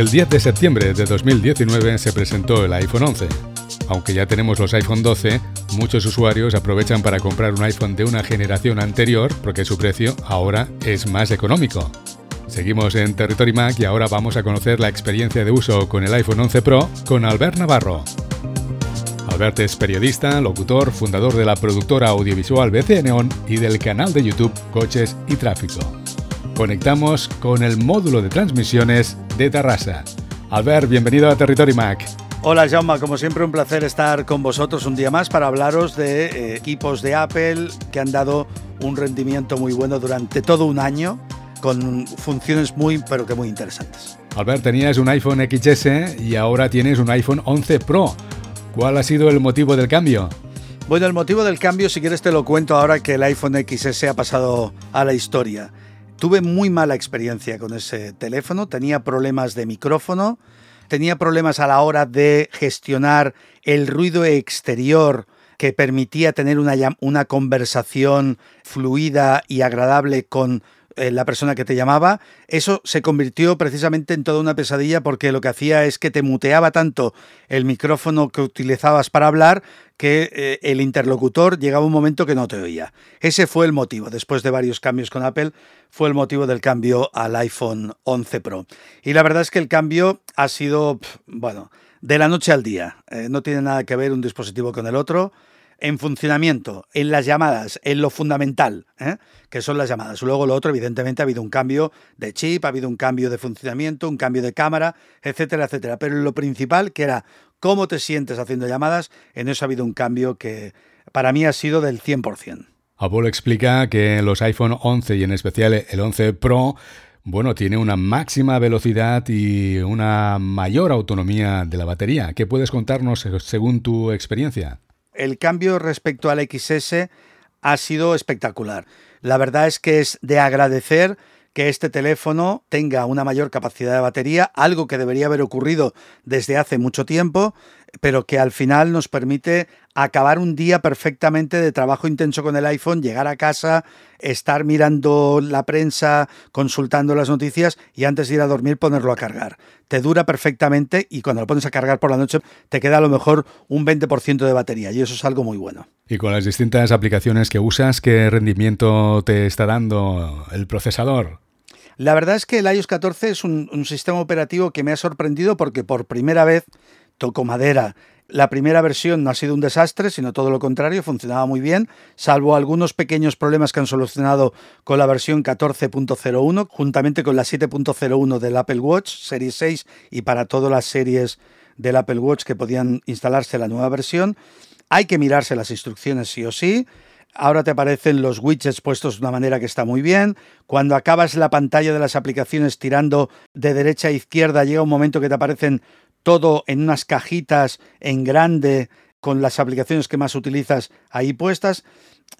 El 10 de septiembre de 2019 se presentó el iPhone 11. Aunque ya tenemos los iPhone 12, muchos usuarios aprovechan para comprar un iPhone de una generación anterior porque su precio ahora es más económico. Seguimos en Territory Mac y ahora vamos a conocer la experiencia de uso con el iPhone 11 Pro con Albert Navarro. Albert es periodista, locutor, fundador de la productora audiovisual BC Neon y del canal de YouTube Coches y Tráfico. Conectamos con el módulo de transmisiones de Tarrasa. Albert, bienvenido a Territory Mac. Hola Jaume, como siempre un placer estar con vosotros un día más para hablaros de eh, equipos de Apple que han dado un rendimiento muy bueno durante todo un año con funciones muy pero que muy interesantes. Albert, tenías un iPhone XS y ahora tienes un iPhone 11 Pro. ¿Cuál ha sido el motivo del cambio? Bueno, el motivo del cambio, si quieres te lo cuento ahora que el iPhone XS ha pasado a la historia. Tuve muy mala experiencia con ese teléfono, tenía problemas de micrófono, tenía problemas a la hora de gestionar el ruido exterior que permitía tener una, una conversación fluida y agradable con eh, la persona que te llamaba, eso se convirtió precisamente en toda una pesadilla porque lo que hacía es que te muteaba tanto el micrófono que utilizabas para hablar que eh, el interlocutor llegaba un momento que no te oía. Ese fue el motivo, después de varios cambios con Apple, fue el motivo del cambio al iPhone 11 Pro. Y la verdad es que el cambio ha sido, bueno, de la noche al día. Eh, no tiene nada que ver un dispositivo con el otro en funcionamiento, en las llamadas, en lo fundamental, ¿eh? que son las llamadas. Luego lo otro, evidentemente, ha habido un cambio de chip, ha habido un cambio de funcionamiento, un cambio de cámara, etcétera, etcétera. Pero lo principal, que era cómo te sientes haciendo llamadas, en eso ha habido un cambio que para mí ha sido del 100%. Apple explica que los iPhone 11 y en especial el 11 Pro bueno, tiene una máxima velocidad y una mayor autonomía de la batería. ¿Qué puedes contarnos según tu experiencia? El cambio respecto al XS ha sido espectacular. La verdad es que es de agradecer que este teléfono tenga una mayor capacidad de batería, algo que debería haber ocurrido desde hace mucho tiempo, pero que al final nos permite acabar un día perfectamente de trabajo intenso con el iPhone, llegar a casa, estar mirando la prensa, consultando las noticias y antes de ir a dormir ponerlo a cargar. Te dura perfectamente y cuando lo pones a cargar por la noche te queda a lo mejor un 20% de batería y eso es algo muy bueno. Y con las distintas aplicaciones que usas, ¿qué rendimiento te está dando el procesador? La verdad es que el iOS 14 es un, un sistema operativo que me ha sorprendido porque por primera vez toco madera. La primera versión no ha sido un desastre, sino todo lo contrario, funcionaba muy bien, salvo algunos pequeños problemas que han solucionado con la versión 14.01, juntamente con la 7.01 del Apple Watch, Series 6 y para todas las series del Apple Watch que podían instalarse la nueva versión. Hay que mirarse las instrucciones sí o sí. Ahora te aparecen los widgets puestos de una manera que está muy bien. Cuando acabas la pantalla de las aplicaciones tirando de derecha a izquierda, llega un momento que te aparecen todo en unas cajitas en grande con las aplicaciones que más utilizas ahí puestas.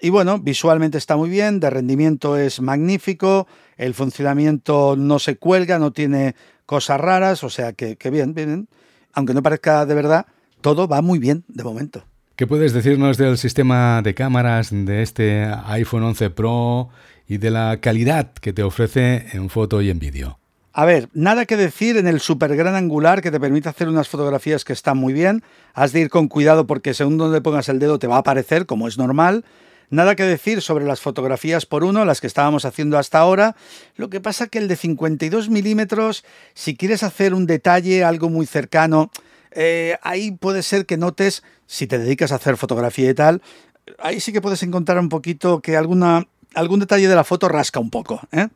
Y bueno, visualmente está muy bien, de rendimiento es magnífico, el funcionamiento no se cuelga, no tiene cosas raras, o sea que, bien, bien, aunque no parezca de verdad, todo va muy bien de momento. ¿Qué puedes decirnos del sistema de cámaras de este iPhone 11 Pro y de la calidad que te ofrece en foto y en vídeo? A ver, nada que decir en el super gran angular que te permite hacer unas fotografías que están muy bien. Has de ir con cuidado porque según donde pongas el dedo te va a aparecer, como es normal. Nada que decir sobre las fotografías por uno, las que estábamos haciendo hasta ahora. Lo que pasa que el de 52 milímetros, si quieres hacer un detalle, algo muy cercano, eh, ahí puede ser que notes, si te dedicas a hacer fotografía y tal, ahí sí que puedes encontrar un poquito que alguna, algún detalle de la foto rasca un poco. ¿eh?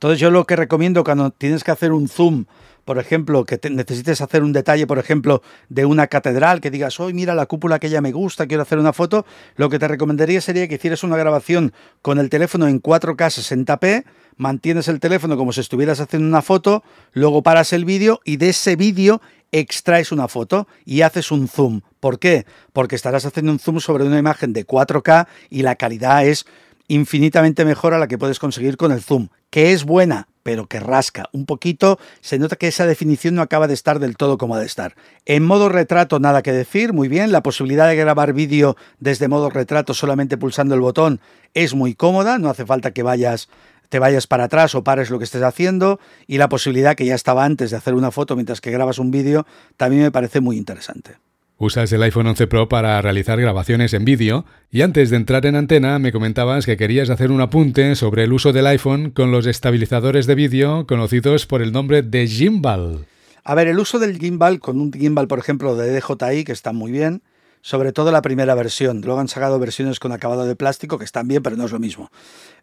Entonces yo lo que recomiendo cuando tienes que hacer un zoom, por ejemplo, que necesites hacer un detalle, por ejemplo, de una catedral, que digas, hoy mira la cúpula que ya me gusta, quiero hacer una foto, lo que te recomendaría sería que hicieras una grabación con el teléfono en 4K 60p, mantienes el teléfono como si estuvieras haciendo una foto, luego paras el vídeo y de ese vídeo extraes una foto y haces un zoom. ¿Por qué? Porque estarás haciendo un zoom sobre una imagen de 4K y la calidad es infinitamente mejor a la que puedes conseguir con el zoom, que es buena, pero que rasca un poquito, se nota que esa definición no acaba de estar del todo como ha de estar. En modo retrato nada que decir, muy bien, la posibilidad de grabar vídeo desde modo retrato solamente pulsando el botón es muy cómoda, no hace falta que vayas te vayas para atrás o pares lo que estés haciendo y la posibilidad que ya estaba antes de hacer una foto mientras que grabas un vídeo también me parece muy interesante. Usas el iPhone 11 Pro para realizar grabaciones en vídeo y antes de entrar en antena me comentabas que querías hacer un apunte sobre el uso del iPhone con los estabilizadores de vídeo conocidos por el nombre de gimbal. A ver, el uso del gimbal con un gimbal, por ejemplo, de DJI, que está muy bien, sobre todo la primera versión. Luego han sacado versiones con acabado de plástico que están bien, pero no es lo mismo.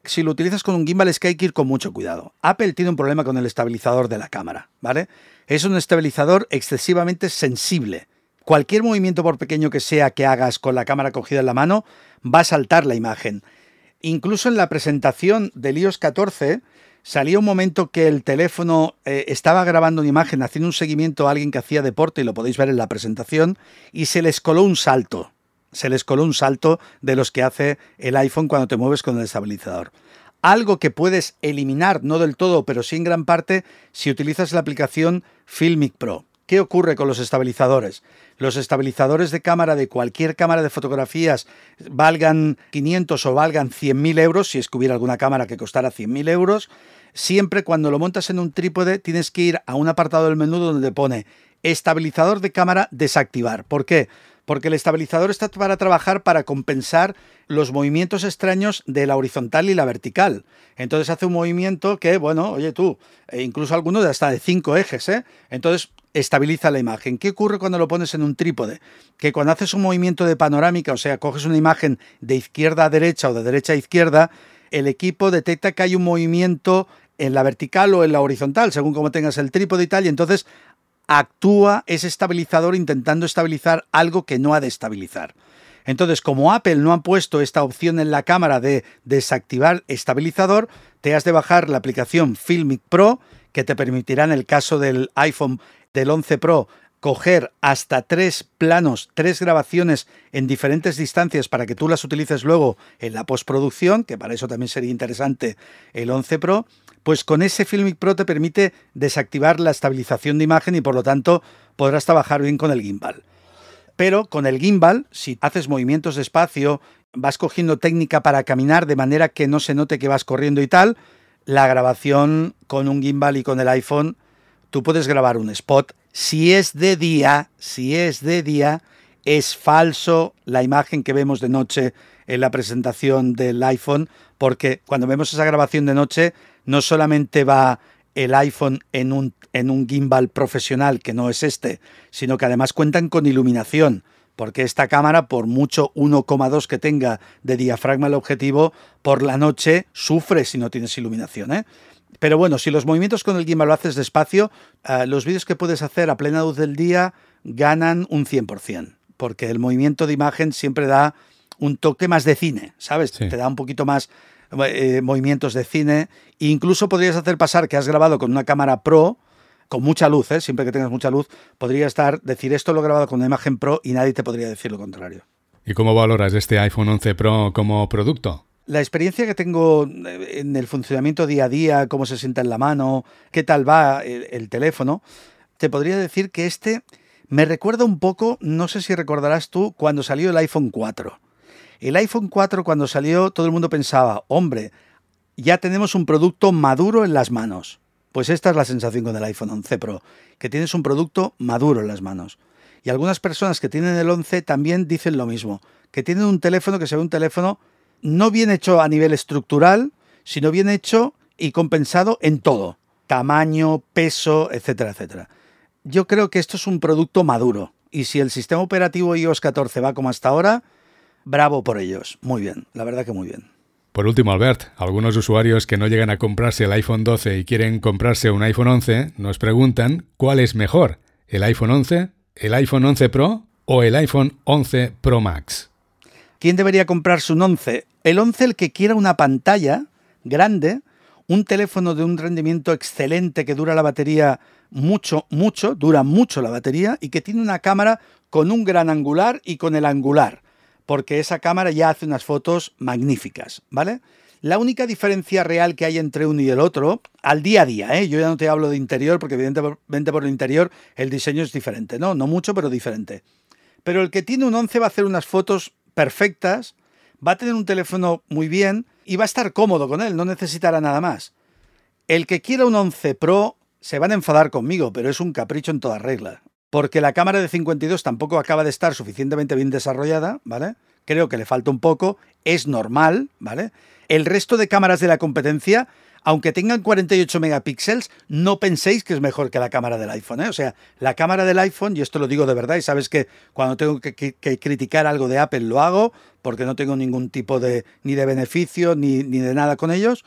Si lo utilizas con un gimbal es que hay que ir con mucho cuidado. Apple tiene un problema con el estabilizador de la cámara, ¿vale? Es un estabilizador excesivamente sensible cualquier movimiento por pequeño que sea que hagas con la cámara cogida en la mano, va a saltar la imagen. Incluso en la presentación del iOS 14 salía un momento que el teléfono eh, estaba grabando una imagen, haciendo un seguimiento a alguien que hacía deporte, y lo podéis ver en la presentación, y se les coló un salto. Se les coló un salto de los que hace el iPhone cuando te mueves con el estabilizador. Algo que puedes eliminar, no del todo, pero sí en gran parte, si utilizas la aplicación Filmic Pro. ¿Qué ocurre con los estabilizadores? Los estabilizadores de cámara de cualquier cámara de fotografías valgan 500 o valgan 100.000 euros, si es que hubiera alguna cámara que costara 100.000 euros, siempre cuando lo montas en un trípode tienes que ir a un apartado del menú donde pone estabilizador de cámara desactivar. ¿Por qué? Porque el estabilizador está para trabajar para compensar los movimientos extraños de la horizontal y la vertical. Entonces hace un movimiento que, bueno, oye tú, e incluso alguno de hasta de cinco ejes, ¿eh? Entonces estabiliza la imagen. ¿Qué ocurre cuando lo pones en un trípode? Que cuando haces un movimiento de panorámica, o sea, coges una imagen de izquierda a derecha o de derecha a izquierda, el equipo detecta que hay un movimiento en la vertical o en la horizontal, según como tengas el trípode y tal, y entonces actúa ese estabilizador intentando estabilizar algo que no ha de estabilizar. Entonces, como Apple no ha puesto esta opción en la cámara de desactivar estabilizador, te has de bajar la aplicación Filmic Pro, que te permitirá en el caso del iPhone del 11 Pro coger hasta tres planos, tres grabaciones en diferentes distancias para que tú las utilices luego en la postproducción, que para eso también sería interesante el 11 Pro, pues con ese Filmic Pro te permite desactivar la estabilización de imagen y por lo tanto podrás trabajar bien con el gimbal. Pero con el gimbal, si haces movimientos de espacio, vas cogiendo técnica para caminar de manera que no se note que vas corriendo y tal, la grabación con un gimbal y con el iPhone tú puedes grabar un spot. Si es de día, si es de día, es falso la imagen que vemos de noche en la presentación del iPhone, porque cuando vemos esa grabación de noche, no solamente va el iPhone en un, en un gimbal profesional, que no es este, sino que además cuentan con iluminación, porque esta cámara, por mucho 1,2 que tenga de diafragma el objetivo, por la noche sufre si no tienes iluminación. ¿eh? Pero bueno, si los movimientos con el gimbal lo haces despacio, eh, los vídeos que puedes hacer a plena luz del día ganan un 100%, porque el movimiento de imagen siempre da un toque más de cine, ¿sabes? Te da un poquito más eh, movimientos de cine. E incluso podrías hacer pasar que has grabado con una cámara pro, con mucha luz, ¿eh? siempre que tengas mucha luz, podría estar, decir esto lo he grabado con una imagen pro y nadie te podría decir lo contrario. ¿Y cómo valoras este iPhone 11 Pro como producto? La experiencia que tengo eh, en el funcionamiento día a día, cómo se sienta en la mano, qué tal va el, teléfono, te podría decir que este me recuerda un poco, no sé si recordarás tú, cuando salió el iPhone 4. El iPhone 4 cuando salió todo el mundo pensaba, hombre, ya tenemos un producto maduro en las manos. Pues esta es la sensación con el iPhone 11 Pro, que tienes un producto maduro en las manos. Y algunas personas que tienen el 11 también dicen lo mismo, que tienen un teléfono que se ve un teléfono no bien hecho a nivel estructural, sino bien hecho y compensado en todo, tamaño, peso, etcétera, etcétera. Yo creo que esto es un producto maduro y si el sistema operativo iOS 14 va como hasta ahora, bravo por ellos. Muy bien, la verdad que muy bien. Por último, Albert, algunos usuarios que no llegan a comprarse el iPhone 12 y quieren comprarse un iPhone 11 nos preguntan cuál es mejor, el iPhone 11, el iPhone 11 Pro o el iPhone 11 Pro Max. ¿Quién debería comprarse un 11? El 11 el que quiera una pantalla grande, un teléfono de un rendimiento excelente que dura la batería mucho, mucho, dura mucho la batería y que tiene una cámara con un gran angular y con el angular, porque esa cámara ya hace unas fotos magníficas, ¿vale? La única diferencia real que hay entre uno y el otro, al día a día, ¿eh? yo ya no te hablo de interior, porque evidentemente por el interior el diseño es diferente, ¿no? No mucho, pero diferente. Pero el que tiene un 11 va a hacer unas fotos perfectas, va a tener un teléfono muy bien y va a estar cómodo con él, no necesitará nada más. El que quiera un 11 Pro se van a enfadar conmigo, pero es un capricho en toda regla. Porque la cámara de 52 tampoco acaba de estar suficientemente bien desarrollada, ¿vale? Creo que le falta un poco, es normal, ¿vale? El resto de cámaras de la competencia aunque tengan 48 megapíxeles, no penséis que es mejor que la cámara del iPhone. ¿eh? O sea, la cámara del iPhone, y esto lo digo de verdad, y sabes que cuando tengo que, criticar algo de Apple lo hago, porque no tengo ningún tipo de ni de beneficio ni, ni de nada con ellos.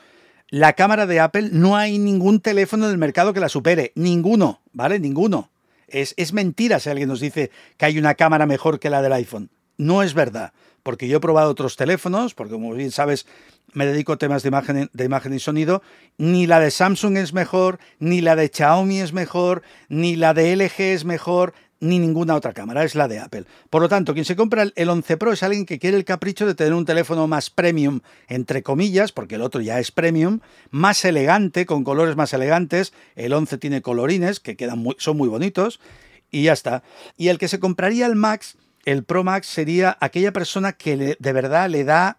La cámara de Apple no hay ningún teléfono del mercado que la supere. Ninguno, ¿vale? Ninguno. Es, es mentira si alguien nos dice que hay una cámara mejor que la del iPhone. No es verdad porque yo he probado otros teléfonos, porque como bien sabes, me dedico a temas de imagen, de imagen y sonido, ni la de Samsung es mejor, ni la de Xiaomi es mejor, ni la de LG es mejor, ni ninguna otra cámara, es la de Apple. Por lo tanto, quien se compra el 11 Pro es alguien que quiere el capricho de tener un teléfono más premium, entre comillas, porque el otro ya es premium, más elegante, con colores más elegantes. El 11 tiene colorines que quedan son muy bonitos y ya está. Y el que se compraría el Max, el Pro Max sería aquella persona que de verdad le da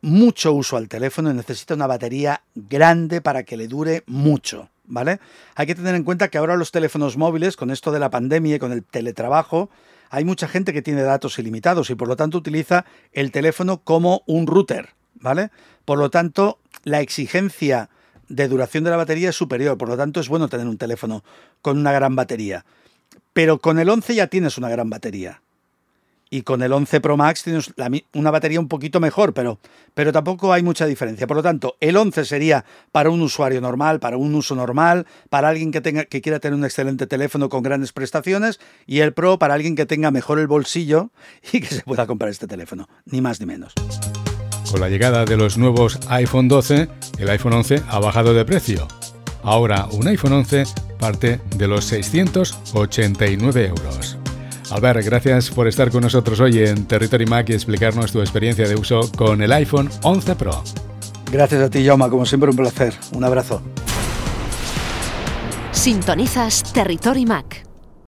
mucho uso al teléfono y necesita una batería grande para que le dure mucho, ¿vale? Hay que tener en cuenta que ahora los teléfonos móviles, con esto de la pandemia y con el teletrabajo, hay mucha gente que tiene datos ilimitados y por lo tanto utiliza el teléfono como un router, ¿vale? Por lo tanto, la exigencia de duración de la batería es superior, por lo tanto es bueno tener un teléfono con una gran batería. Pero con el 11 ya tienes una gran batería y con el 11 Pro Max tienes una batería un poquito mejor, pero, pero tampoco hay mucha diferencia. Por lo tanto, el 11 sería para un usuario normal, para un uso normal, para alguien que, tenga, que quiera tener un excelente teléfono con grandes prestaciones, y el Pro para alguien que tenga mejor el bolsillo y que se pueda comprar este teléfono, ni más ni menos. Con la llegada de los nuevos iPhone 12, el iPhone 11 ha bajado de precio. Ahora un iPhone 11 parte de los 689 euros. Albert, gracias por estar con nosotros hoy en Territory Mac y explicarnos tu experiencia de uso con el iPhone 11 Pro. Gracias a ti, Jaume, como siempre un placer. Un abrazo. Sintonizas Territory Mac.